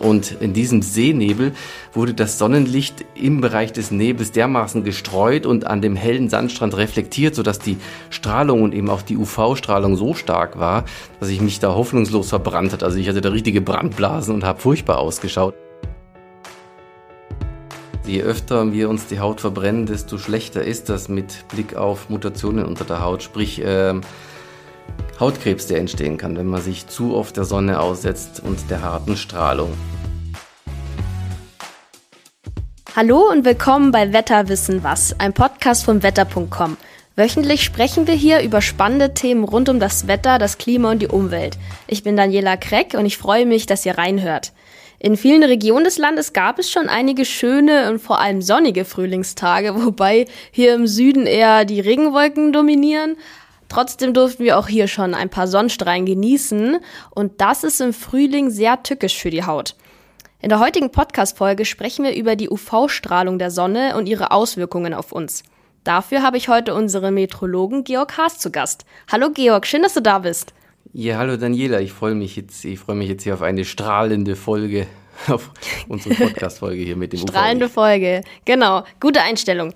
Und in diesem Seenebel wurde das Sonnenlicht im Bereich des Nebels dermaßen gestreut und an dem hellen Sandstrand reflektiert, sodass die Strahlung und eben auch die UV-Strahlung so stark war, dass ich mich da hoffnungslos verbrannt hat. Also ich hatte da richtige Brandblasen und habe furchtbar ausgeschaut. Je öfter wir uns die Haut verbrennen, desto schlechter ist das mit Blick auf Mutationen unter der Haut, sprich äh, Hautkrebs, der entstehen kann, wenn man sich zu oft der Sonne aussetzt und der harten Strahlung. Hallo und willkommen bei Wetterwissen was, ein Podcast von wetter.com. Wöchentlich sprechen wir hier über spannende Themen rund um das Wetter, das Klima und die Umwelt. Ich bin Daniela Kreck und ich freue mich, dass ihr reinhört. In vielen Regionen des Landes gab es schon einige schöne und vor allem sonnige Frühlingstage, wobei hier im Süden eher die Regenwolken dominieren. Trotzdem durften wir auch hier schon ein paar Sonnenstrahlen genießen und das ist im Frühling sehr tückisch für die Haut. In der heutigen Podcast-Folge sprechen wir über die UV-Strahlung der Sonne und ihre Auswirkungen auf uns. Dafür habe ich heute unseren Metrologen Georg Haas zu Gast. Hallo Georg, schön, dass du da bist. Ja, hallo Daniela, ich freue mich jetzt, ich freue mich jetzt hier auf eine strahlende Folge, auf unsere Podcast-Folge hier mit dem Strahlende UV Folge, genau, gute Einstellung.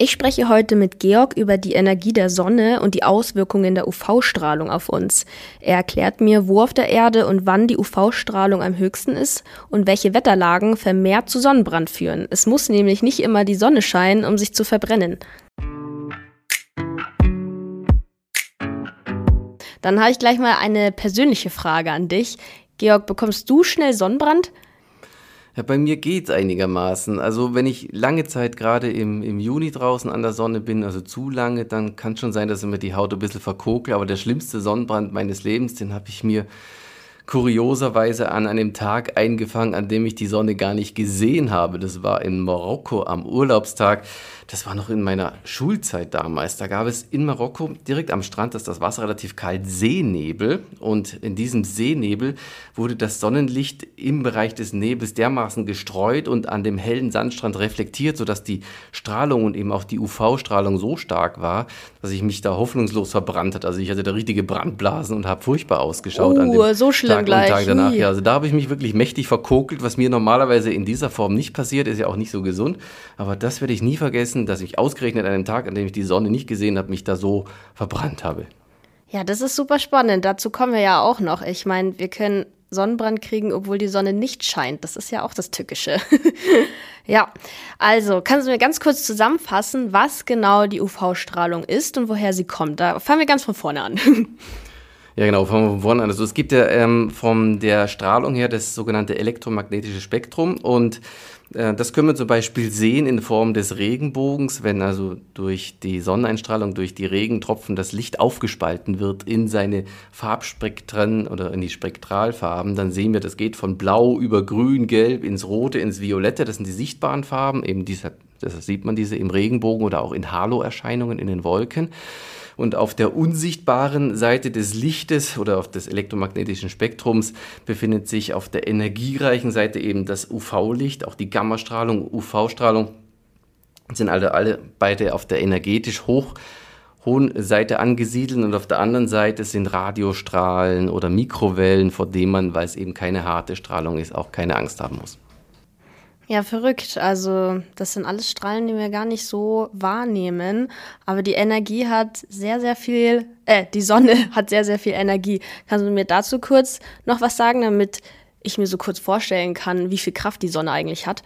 Ich spreche heute mit Georg über die Energie der Sonne und die Auswirkungen der UV-Strahlung auf uns. Er erklärt mir, wo auf der Erde und wann die UV-Strahlung am höchsten ist und welche Wetterlagen vermehrt zu Sonnenbrand führen. Es muss nämlich nicht immer die Sonne scheinen, um sich zu verbrennen. Dann habe ich gleich mal eine persönliche Frage an dich. Georg, bekommst du schnell Sonnenbrand? Ja, bei mir geht es einigermaßen. Also wenn ich lange Zeit gerade im, im Juni draußen an der Sonne bin, also zu lange, dann kann schon sein, dass ich mir die Haut ein bisschen verkokle. Aber der schlimmste Sonnenbrand meines Lebens, den habe ich mir kurioserweise an einem Tag eingefangen, an dem ich die Sonne gar nicht gesehen habe. Das war in Marokko am Urlaubstag. Das war noch in meiner Schulzeit damals. Da gab es in Marokko direkt am Strand, dass das Wasser relativ kalt, Seenebel. Und in diesem Seenebel wurde das Sonnenlicht im Bereich des Nebels dermaßen gestreut und an dem hellen Sandstrand reflektiert, sodass die Strahlung und eben auch die UV-Strahlung so stark war, dass ich mich da hoffnungslos verbrannt hat. Also ich hatte da richtige Brandblasen und habe furchtbar ausgeschaut. Oh, an dem so schlimm Tag gleich. Tag danach. Ja, also da habe ich mich wirklich mächtig verkokelt, was mir normalerweise in dieser Form nicht passiert, ist ja auch nicht so gesund. Aber das werde ich nie vergessen vergessen, dass ich ausgerechnet an einem Tag, an dem ich die Sonne nicht gesehen habe, mich da so verbrannt habe. Ja, das ist super spannend. Dazu kommen wir ja auch noch. Ich meine, wir können Sonnenbrand kriegen, obwohl die Sonne nicht scheint. Das ist ja auch das Tückische. ja, also kannst du mir ganz kurz zusammenfassen, was genau die UV-Strahlung ist und woher sie kommt? Da fangen wir ganz von vorne an. Ja, genau, von vorne an. Also es gibt ja ähm, von der Strahlung her das sogenannte elektromagnetische Spektrum und äh, das können wir zum Beispiel sehen in Form des Regenbogens, wenn also durch die Sonneneinstrahlung, durch die Regentropfen das Licht aufgespalten wird in seine Farbspektren oder in die Spektralfarben, dann sehen wir, das geht von Blau über Grün, Gelb ins Rote, ins Violette. Das sind die sichtbaren Farben, eben diese, das sieht man diese im Regenbogen oder auch in Halo-Erscheinungen in den Wolken. Und auf der unsichtbaren Seite des Lichtes oder auf des elektromagnetischen Spektrums befindet sich auf der energiereichen Seite eben das UV-Licht, auch die Gammastrahlung, UV-Strahlung sind alle, alle beide auf der energetisch hoch hohen Seite angesiedelt und auf der anderen Seite sind Radiostrahlen oder Mikrowellen, vor denen man, weil es eben keine harte Strahlung ist, auch keine Angst haben muss. Ja, verrückt. Also das sind alles Strahlen, die wir gar nicht so wahrnehmen. Aber die Energie hat sehr, sehr viel, äh, die Sonne hat sehr, sehr viel Energie. Kannst du mir dazu kurz noch was sagen, damit ich mir so kurz vorstellen kann, wie viel Kraft die Sonne eigentlich hat?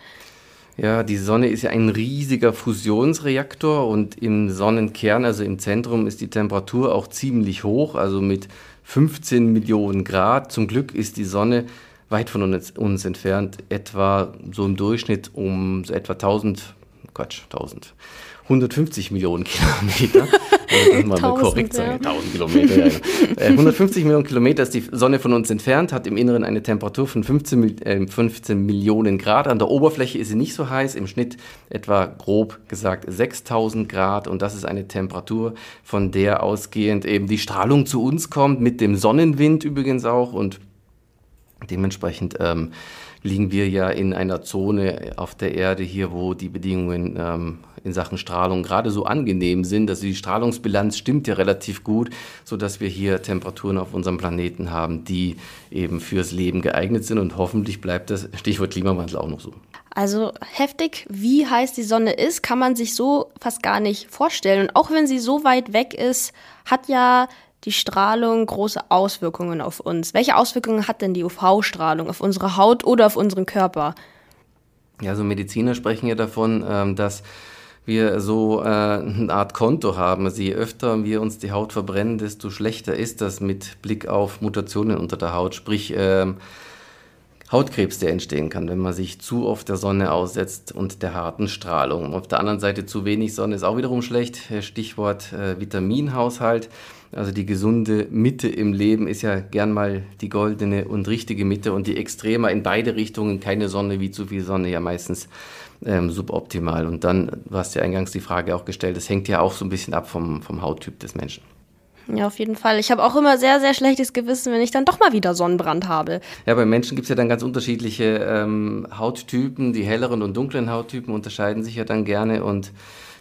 Ja, die Sonne ist ja ein riesiger Fusionsreaktor und im Sonnenkern, also im Zentrum, ist die Temperatur auch ziemlich hoch, also mit 15 Millionen Grad. Zum Glück ist die Sonne weit von uns, uns entfernt, etwa so im Durchschnitt um so etwa 1000, Quatsch, 1000, 150 Millionen Kilometer. Das mal korrekt sagen, 1000 Kilometer. Ja, ja. 150 äh, Millionen Kilometer ist die Sonne von uns entfernt, hat im Inneren eine Temperatur von 15, äh, 15 Millionen Grad. An der Oberfläche ist sie nicht so heiß, im Schnitt etwa grob gesagt 6000 Grad. Und das ist eine Temperatur, von der ausgehend eben die Strahlung zu uns kommt, mit dem Sonnenwind übrigens auch. Und Dementsprechend ähm, liegen wir ja in einer Zone auf der Erde hier, wo die Bedingungen ähm, in Sachen Strahlung gerade so angenehm sind. Also die Strahlungsbilanz stimmt ja relativ gut, sodass wir hier Temperaturen auf unserem Planeten haben, die eben fürs Leben geeignet sind und hoffentlich bleibt das Stichwort Klimawandel auch noch so. Also heftig, wie heiß die Sonne ist, kann man sich so fast gar nicht vorstellen. Und auch wenn sie so weit weg ist, hat ja die Strahlung große Auswirkungen auf uns. Welche Auswirkungen hat denn die UV-Strahlung auf unsere Haut oder auf unseren Körper? Ja, so Mediziner sprechen ja davon, ähm, dass wir so äh, eine Art Konto haben. Also je öfter wir uns die Haut verbrennen, desto schlechter ist das mit Blick auf Mutationen unter der Haut. Sprich, ähm, Hautkrebs, der entstehen kann, wenn man sich zu oft der Sonne aussetzt und der harten Strahlung. Auf der anderen Seite zu wenig Sonne ist auch wiederum schlecht. Stichwort äh, Vitaminhaushalt. Also die gesunde Mitte im Leben ist ja gern mal die goldene und richtige Mitte und die Extremer in beide Richtungen, keine Sonne wie zu viel Sonne, ja meistens ähm, suboptimal. Und dann, du hast ja eingangs die Frage auch gestellt, das hängt ja auch so ein bisschen ab vom, vom Hauttyp des Menschen. Ja, auf jeden Fall. Ich habe auch immer sehr, sehr schlechtes Gewissen, wenn ich dann doch mal wieder Sonnenbrand habe. Ja, bei Menschen gibt es ja dann ganz unterschiedliche ähm, Hauttypen. Die helleren und dunklen Hauttypen unterscheiden sich ja dann gerne und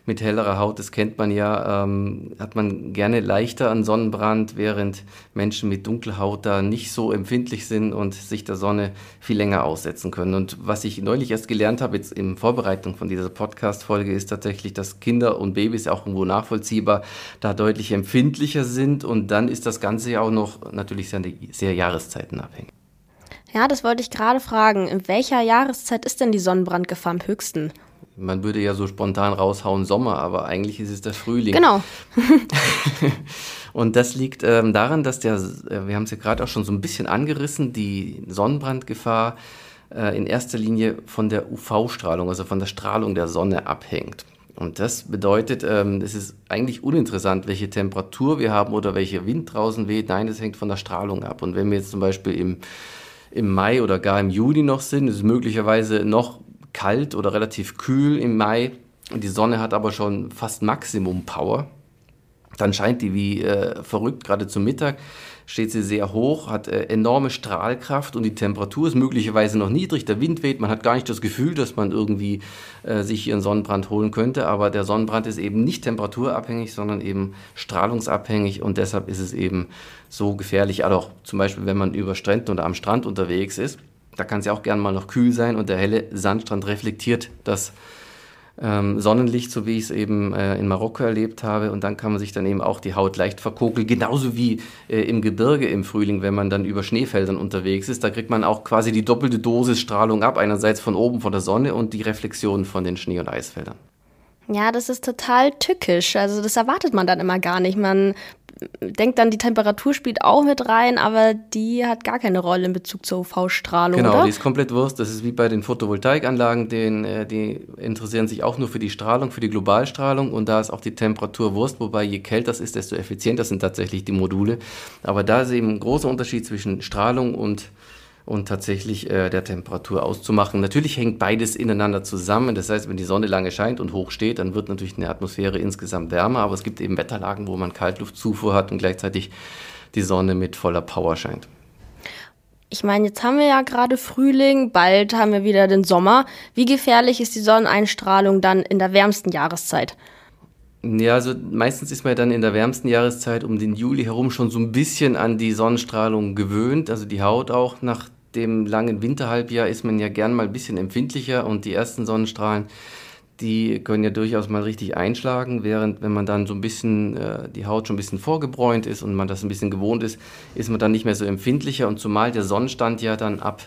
mit hellerer Haut, das kennt man ja, ähm, hat man gerne leichter an Sonnenbrand, während Menschen mit Dunkelhaut da nicht so empfindlich sind und sich der Sonne viel länger aussetzen können. Und was ich neulich erst gelernt habe, jetzt in Vorbereitung von dieser Podcast-Folge, ist tatsächlich, dass Kinder und Babys auch irgendwo nachvollziehbar da deutlich empfindlicher sind. Und dann ist das Ganze ja auch noch natürlich sehr, sehr jahreszeitenabhängig. Ja, das wollte ich gerade fragen. In welcher Jahreszeit ist denn die Sonnenbrandgefahr am höchsten? Man würde ja so spontan raushauen Sommer, aber eigentlich ist es der Frühling. Genau. und das liegt ähm, daran, dass der, äh, wir haben es ja gerade auch schon so ein bisschen angerissen, die Sonnenbrandgefahr äh, in erster Linie von der UV-Strahlung, also von der Strahlung der Sonne abhängt. Und das bedeutet, ähm, es ist eigentlich uninteressant, welche Temperatur wir haben oder welcher Wind draußen weht. Nein, das hängt von der Strahlung ab. Und wenn wir jetzt zum Beispiel im, im Mai oder gar im Juni noch sind, ist es möglicherweise noch kalt oder relativ kühl im Mai. Die Sonne hat aber schon fast Maximum Power, dann scheint die wie äh, verrückt, gerade zum Mittag steht sie sehr hoch, hat äh, enorme Strahlkraft und die Temperatur ist möglicherweise noch niedrig, der Wind weht, man hat gar nicht das Gefühl, dass man irgendwie äh, sich ihren Sonnenbrand holen könnte, aber der Sonnenbrand ist eben nicht temperaturabhängig, sondern eben strahlungsabhängig. Und deshalb ist es eben so gefährlich, also auch zum Beispiel, wenn man über Stränden oder am Strand unterwegs ist, da kann es ja auch gerne mal noch kühl sein und der helle Sandstrand reflektiert das ähm, Sonnenlicht, so wie ich es eben äh, in Marokko erlebt habe. Und dann kann man sich dann eben auch die Haut leicht verkokeln. Genauso wie äh, im Gebirge im Frühling, wenn man dann über Schneefeldern unterwegs ist. Da kriegt man auch quasi die doppelte Dosis Strahlung ab. Einerseits von oben von der Sonne und die Reflexion von den Schnee- und Eisfeldern. Ja, das ist total tückisch. Also das erwartet man dann immer gar nicht. Man denkt dann, die Temperatur spielt auch mit rein, aber die hat gar keine Rolle in Bezug zur UV-Strahlung. Genau, oder? die ist komplett Wurst. Das ist wie bei den Photovoltaikanlagen, den, äh, die interessieren sich auch nur für die Strahlung, für die Globalstrahlung und da ist auch die Temperatur Wurst, wobei je kälter es ist, desto effizienter sind tatsächlich die Module. Aber da ist eben ein großer Unterschied zwischen Strahlung und und tatsächlich äh, der Temperatur auszumachen. Natürlich hängt beides ineinander zusammen. Das heißt, wenn die Sonne lange scheint und hoch steht, dann wird natürlich eine Atmosphäre insgesamt wärmer. Aber es gibt eben Wetterlagen, wo man Kaltluftzufuhr hat und gleichzeitig die Sonne mit voller Power scheint. Ich meine, jetzt haben wir ja gerade Frühling, bald haben wir wieder den Sommer. Wie gefährlich ist die Sonneneinstrahlung dann in der wärmsten Jahreszeit? Ja, also meistens ist man ja dann in der wärmsten Jahreszeit um den Juli herum schon so ein bisschen an die Sonnenstrahlung gewöhnt. Also die Haut auch nach dem langen Winterhalbjahr ist man ja gern mal ein bisschen empfindlicher und die ersten Sonnenstrahlen, die können ja durchaus mal richtig einschlagen, während wenn man dann so ein bisschen äh, die Haut schon ein bisschen vorgebräunt ist und man das ein bisschen gewohnt ist, ist man dann nicht mehr so empfindlicher und zumal der Sonnenstand ja dann ab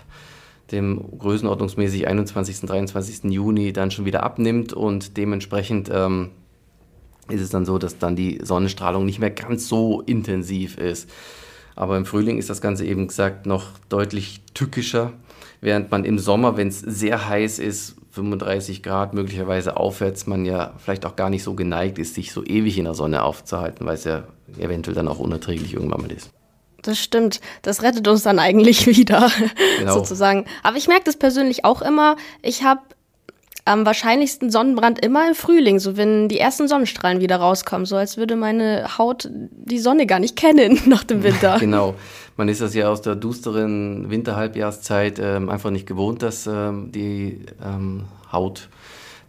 dem größenordnungsmäßig 21. 23. Juni dann schon wieder abnimmt und dementsprechend ähm, ist es dann so, dass dann die Sonnenstrahlung nicht mehr ganz so intensiv ist. Aber im Frühling ist das Ganze eben gesagt noch deutlich tückischer, während man im Sommer, wenn es sehr heiß ist, 35 Grad möglicherweise aufwärts, man ja vielleicht auch gar nicht so geneigt ist, sich so ewig in der Sonne aufzuhalten, weil es ja eventuell dann auch unerträglich irgendwann mal ist. Das stimmt. Das rettet uns dann eigentlich wieder, genau. sozusagen. Aber ich merke das persönlich auch immer. Ich habe am wahrscheinlichsten Sonnenbrand immer im Frühling, so wenn die ersten Sonnenstrahlen wieder rauskommen, so als würde meine Haut die Sonne gar nicht kennen nach dem Winter. genau. Man ist das ja aus der dusteren Winterhalbjahrszeit ähm, einfach nicht gewohnt, dass ähm, die ähm, Haut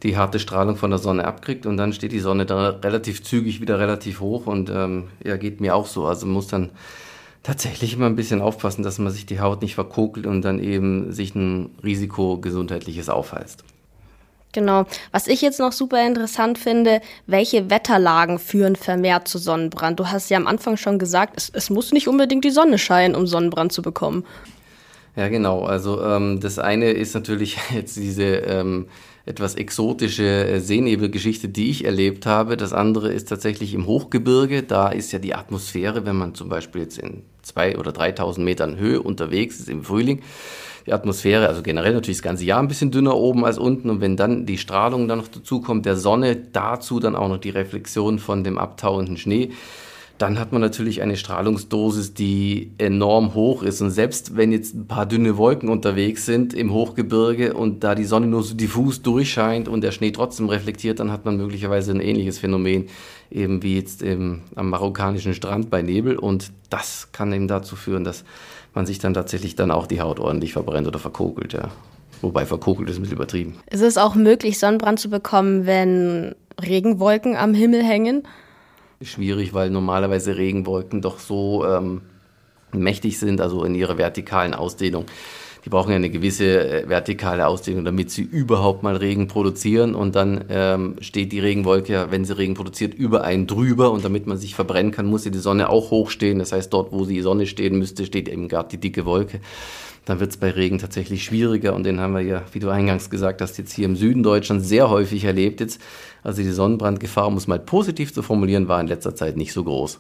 die harte Strahlung von der Sonne abkriegt und dann steht die Sonne da relativ zügig wieder relativ hoch und ähm, ja, geht mir auch so. Also muss dann tatsächlich immer ein bisschen aufpassen, dass man sich die Haut nicht verkokelt und dann eben sich ein Risiko gesundheitliches aufheizt. Genau. Was ich jetzt noch super interessant finde, welche Wetterlagen führen vermehrt zu Sonnenbrand? Du hast ja am Anfang schon gesagt, es, es muss nicht unbedingt die Sonne scheinen, um Sonnenbrand zu bekommen. Ja, genau. Also ähm, das eine ist natürlich jetzt diese ähm, etwas exotische äh, Seenebelgeschichte, die ich erlebt habe. Das andere ist tatsächlich im Hochgebirge. Da ist ja die Atmosphäre, wenn man zum Beispiel jetzt in zwei oder 3000 Metern Höhe unterwegs ist im Frühling, die Atmosphäre, also generell natürlich das ganze Jahr ein bisschen dünner oben als unten. Und wenn dann die Strahlung dann noch dazu kommt, der Sonne, dazu dann auch noch die Reflexion von dem abtauenden Schnee, dann hat man natürlich eine Strahlungsdosis, die enorm hoch ist. Und selbst wenn jetzt ein paar dünne Wolken unterwegs sind im Hochgebirge und da die Sonne nur so diffus durchscheint und der Schnee trotzdem reflektiert, dann hat man möglicherweise ein ähnliches Phänomen, eben wie jetzt im, am marokkanischen Strand bei Nebel. Und das kann eben dazu führen, dass man sich dann tatsächlich dann auch die Haut ordentlich verbrennt oder verkokelt, ja. Wobei verkokelt ist ein bisschen übertrieben. Ist es auch möglich, Sonnenbrand zu bekommen, wenn Regenwolken am Himmel hängen? Schwierig, weil normalerweise Regenwolken doch so ähm, mächtig sind, also in ihrer vertikalen Ausdehnung. Die brauchen ja eine gewisse äh, vertikale Ausdehnung, damit sie überhaupt mal Regen produzieren. Und dann ähm, steht die Regenwolke, wenn sie Regen produziert, über einen drüber. Und damit man sich verbrennen kann, muss sie die Sonne auch hochstehen. Das heißt, dort, wo die Sonne stehen müsste, steht eben gerade die dicke Wolke. Dann wird es bei Regen tatsächlich schwieriger. Und den haben wir ja, wie du eingangs gesagt hast, jetzt hier im Süden Deutschlands sehr häufig erlebt. Jetzt, also die Sonnenbrandgefahr, um es mal positiv zu formulieren, war in letzter Zeit nicht so groß.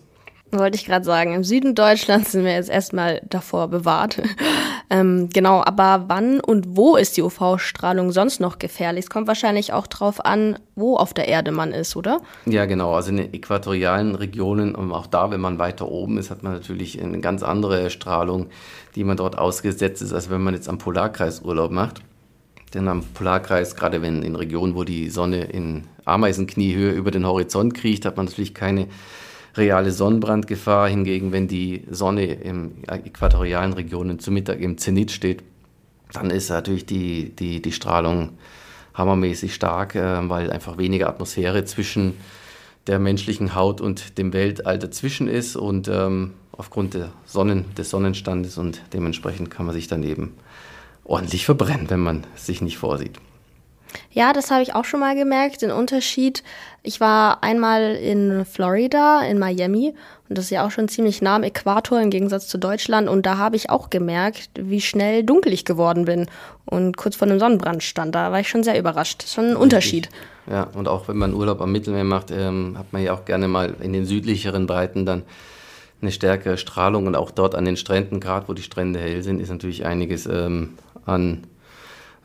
Wollte ich gerade sagen, im Süden Deutschlands sind wir jetzt erstmal davor bewahrt. ähm, genau, aber wann und wo ist die UV-Strahlung sonst noch gefährlich? Es kommt wahrscheinlich auch drauf an, wo auf der Erde man ist, oder? Ja, genau. Also in den äquatorialen Regionen und auch da, wenn man weiter oben ist, hat man natürlich eine ganz andere Strahlung, die man dort ausgesetzt ist, als wenn man jetzt am Polarkreis Urlaub macht. Denn am Polarkreis, gerade wenn in Regionen, wo die Sonne in Ameisenkniehöhe über den Horizont kriecht, hat man natürlich keine reale Sonnenbrandgefahr. Hingegen, wenn die Sonne in äquatorialen Regionen zu Mittag im Zenit steht, dann ist natürlich die, die, die Strahlung hammermäßig stark, äh, weil einfach weniger Atmosphäre zwischen der menschlichen Haut und dem Weltall dazwischen ist und ähm, aufgrund der Sonnen, des Sonnenstandes und dementsprechend kann man sich daneben ordentlich verbrennen, wenn man sich nicht vorsieht. Ja, das habe ich auch schon mal gemerkt, den Unterschied. Ich war einmal in Florida, in Miami, und das ist ja auch schon ziemlich nah am Äquator im Gegensatz zu Deutschland. Und da habe ich auch gemerkt, wie schnell dunkel ich geworden bin und kurz vor einem Sonnenbrand stand. Da war ich schon sehr überrascht. Das ist schon ein Unterschied. Ja, und auch wenn man Urlaub am Mittelmeer macht, ähm, hat man ja auch gerne mal in den südlicheren Breiten dann eine stärkere Strahlung. Und auch dort an den Stränden, gerade wo die Strände hell sind, ist natürlich einiges ähm, an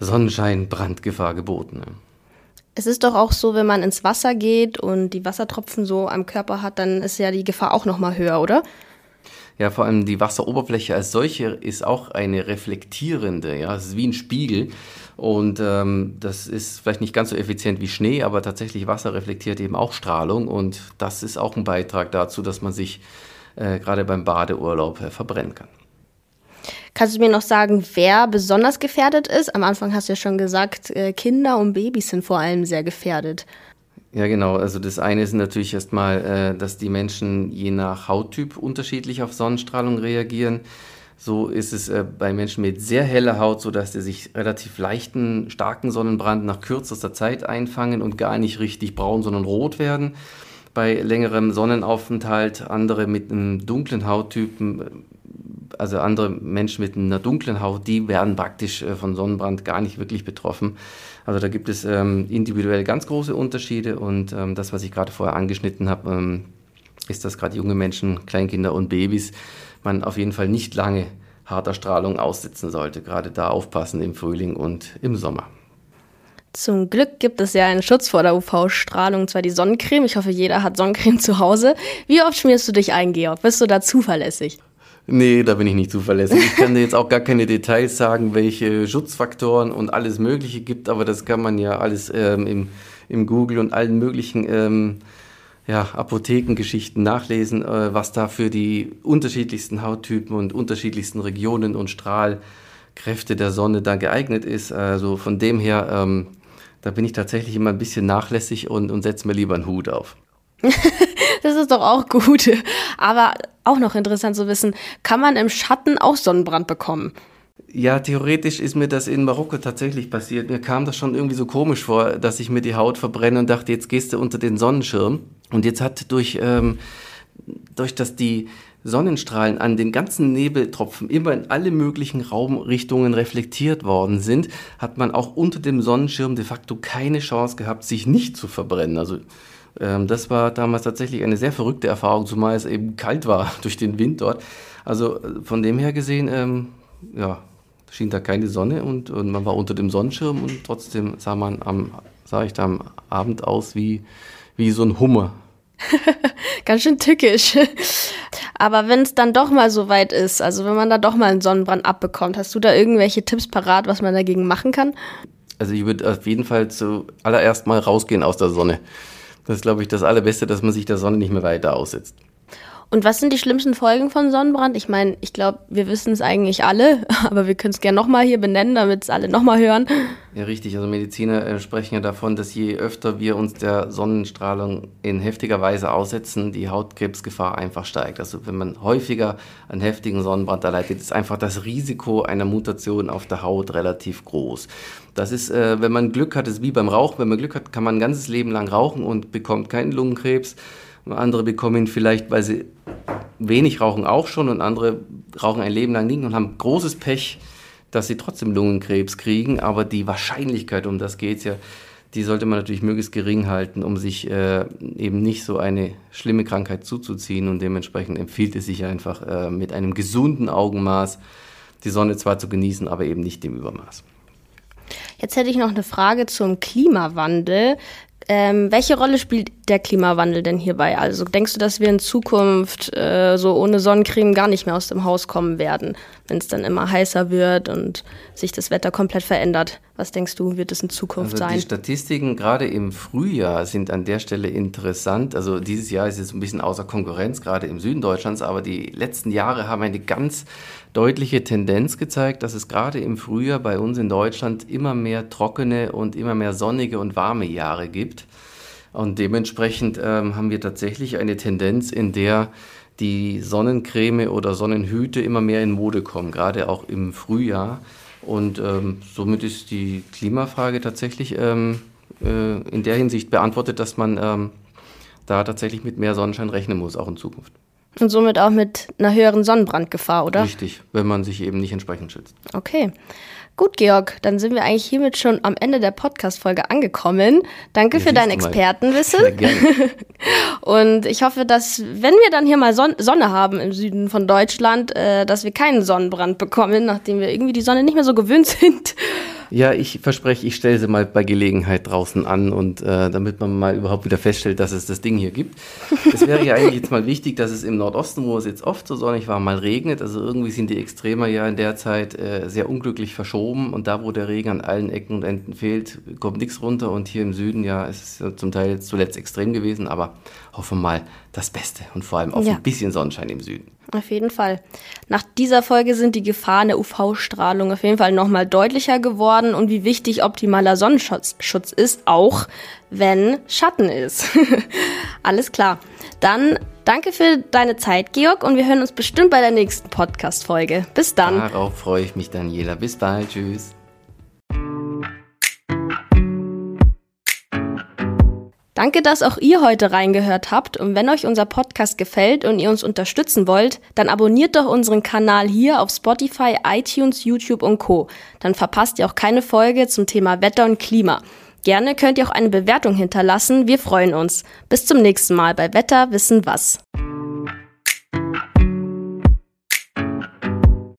Sonnenschein, Brandgefahr geboten. Es ist doch auch so, wenn man ins Wasser geht und die Wassertropfen so am Körper hat, dann ist ja die Gefahr auch noch mal höher, oder? Ja, vor allem die Wasseroberfläche als solche ist auch eine reflektierende, ja, es ist wie ein Spiegel. Und ähm, das ist vielleicht nicht ganz so effizient wie Schnee, aber tatsächlich Wasser reflektiert eben auch Strahlung und das ist auch ein Beitrag dazu, dass man sich äh, gerade beim Badeurlaub äh, verbrennen kann. Kannst du mir noch sagen, wer besonders gefährdet ist? Am Anfang hast du ja schon gesagt, äh, Kinder und Babys sind vor allem sehr gefährdet. Ja, genau. Also das eine ist natürlich erstmal, äh, dass die Menschen je nach Hauttyp unterschiedlich auf Sonnenstrahlung reagieren. So ist es äh, bei Menschen mit sehr heller Haut, so dass sie sich relativ leichten, starken Sonnenbrand nach kürzester Zeit einfangen und gar nicht richtig braun, sondern rot werden. Bei längerem Sonnenaufenthalt andere mit einem dunklen Hauttypen also andere Menschen mit einer dunklen Haut, die werden praktisch äh, von Sonnenbrand gar nicht wirklich betroffen. Also da gibt es ähm, individuell ganz große Unterschiede und ähm, das, was ich gerade vorher angeschnitten habe, ähm, ist, dass gerade junge Menschen, Kleinkinder und Babys man auf jeden Fall nicht lange harter Strahlung aussetzen sollte. Gerade da aufpassen im Frühling und im Sommer. Zum Glück gibt es ja einen Schutz vor der UV-Strahlung, zwar die Sonnencreme. Ich hoffe, jeder hat Sonnencreme zu Hause. Wie oft schmierst du dich ein, Georg? Bist du da zuverlässig? Nee, da bin ich nicht zuverlässig. Ich kann dir jetzt auch gar keine Details sagen, welche Schutzfaktoren und alles Mögliche gibt, aber das kann man ja alles ähm, im, im Google und allen möglichen ähm, ja, Apothekengeschichten nachlesen, äh, was da für die unterschiedlichsten Hauttypen und unterschiedlichsten Regionen und Strahlkräfte der Sonne da geeignet ist. Also von dem her ähm, da bin ich tatsächlich immer ein bisschen nachlässig und, und setze mir lieber einen Hut auf. das ist doch auch gut. Aber auch noch interessant zu wissen, kann man im Schatten auch Sonnenbrand bekommen? Ja, theoretisch ist mir das in Marokko tatsächlich passiert. Mir kam das schon irgendwie so komisch vor, dass ich mir die Haut verbrenne und dachte, jetzt gehst du unter den Sonnenschirm. Und jetzt hat durch, ähm, durch dass die Sonnenstrahlen an den ganzen Nebeltropfen immer in alle möglichen Raumrichtungen reflektiert worden sind, hat man auch unter dem Sonnenschirm de facto keine Chance gehabt, sich nicht zu verbrennen. Also das war damals tatsächlich eine sehr verrückte Erfahrung, zumal es eben kalt war durch den Wind dort. Also äh, von dem her gesehen, ähm, ja, schien da keine Sonne und, und man war unter dem Sonnenschirm und trotzdem sah man am, sah ich da am Abend aus wie, wie so ein Hummer. Ganz schön tückisch. Aber wenn es dann doch mal so weit ist, also wenn man da doch mal einen Sonnenbrand abbekommt, hast du da irgendwelche Tipps parat, was man dagegen machen kann? Also ich würde auf jeden Fall zuallererst mal rausgehen aus der Sonne. Das ist, glaube ich, das Allerbeste, dass man sich der Sonne nicht mehr weiter aussetzt. Und was sind die schlimmsten Folgen von Sonnenbrand? Ich meine, ich glaube, wir wissen es eigentlich alle, aber wir können es gerne nochmal hier benennen, damit es alle nochmal hören. Ja, richtig. Also Mediziner äh, sprechen ja davon, dass je öfter wir uns der Sonnenstrahlung in heftiger Weise aussetzen, die Hautkrebsgefahr einfach steigt. Also wenn man häufiger einen heftigen Sonnenbrand erleidet, ist einfach das Risiko einer Mutation auf der Haut relativ groß. Das ist, äh, wenn man Glück hat, ist wie beim Rauchen. Wenn man Glück hat, kann man ein ganzes Leben lang rauchen und bekommt keinen Lungenkrebs. Andere bekommen ihn vielleicht, weil sie wenig rauchen, auch schon und andere rauchen ein Leben lang nicht und haben großes Pech, dass sie trotzdem Lungenkrebs kriegen. Aber die Wahrscheinlichkeit, um das geht es ja, die sollte man natürlich möglichst gering halten, um sich äh, eben nicht so eine schlimme Krankheit zuzuziehen. Und dementsprechend empfiehlt es sich einfach äh, mit einem gesunden Augenmaß die Sonne zwar zu genießen, aber eben nicht im Übermaß. Jetzt hätte ich noch eine Frage zum Klimawandel. Ähm, welche Rolle spielt der Klimawandel denn hierbei? Also denkst du, dass wir in Zukunft äh, so ohne Sonnencreme gar nicht mehr aus dem Haus kommen werden, wenn es dann immer heißer wird und sich das Wetter komplett verändert? Was denkst du, wird es in Zukunft also sein? Die Statistiken gerade im Frühjahr sind an der Stelle interessant. Also dieses Jahr ist es ein bisschen außer Konkurrenz, gerade im Süden Deutschlands, aber die letzten Jahre haben eine ganz deutliche Tendenz gezeigt, dass es gerade im Frühjahr bei uns in Deutschland immer mehr trockene und immer mehr sonnige und warme Jahre gibt. Und dementsprechend ähm, haben wir tatsächlich eine Tendenz, in der die Sonnencreme oder Sonnenhüte immer mehr in Mode kommen, gerade auch im Frühjahr. Und ähm, somit ist die Klimafrage tatsächlich ähm, äh, in der Hinsicht beantwortet, dass man ähm, da tatsächlich mit mehr Sonnenschein rechnen muss, auch in Zukunft. Und somit auch mit einer höheren Sonnenbrandgefahr, oder? Richtig, wenn man sich eben nicht entsprechend schützt. Okay. Gut, Georg, dann sind wir eigentlich hiermit schon am Ende der Podcast-Folge angekommen. Danke ja, für dein Expertenwissen. Und ich hoffe, dass, wenn wir dann hier mal Son Sonne haben im Süden von Deutschland, äh, dass wir keinen Sonnenbrand bekommen, nachdem wir irgendwie die Sonne nicht mehr so gewöhnt sind. Ja, ich verspreche, ich stelle sie mal bei Gelegenheit draußen an und äh, damit man mal überhaupt wieder feststellt, dass es das Ding hier gibt. Es wäre ja eigentlich jetzt mal wichtig, dass es im Nordosten, wo es jetzt oft so sonnig war, mal regnet. Also irgendwie sind die Extremer ja in der Zeit äh, sehr unglücklich verschoben und da, wo der Regen an allen Ecken und Enden fehlt, kommt nichts runter und hier im Süden ja ist es ja zum Teil zuletzt extrem gewesen, aber hoffen wir mal das Beste und vor allem auf ja. ein bisschen Sonnenschein im Süden. Auf jeden Fall. Nach dieser Folge sind die Gefahren der UV-Strahlung auf jeden Fall nochmal deutlicher geworden und wie wichtig optimaler Sonnenschutz Schutz ist, auch wenn Schatten ist. Alles klar. Dann danke für deine Zeit, Georg, und wir hören uns bestimmt bei der nächsten Podcast-Folge. Bis dann. Darauf freue ich mich, Daniela. Bis bald. Tschüss. Danke, dass auch ihr heute reingehört habt und wenn euch unser Podcast gefällt und ihr uns unterstützen wollt, dann abonniert doch unseren Kanal hier auf Spotify, iTunes, YouTube und Co. Dann verpasst ihr auch keine Folge zum Thema Wetter und Klima. Gerne könnt ihr auch eine Bewertung hinterlassen, wir freuen uns. Bis zum nächsten Mal bei Wetter wissen was.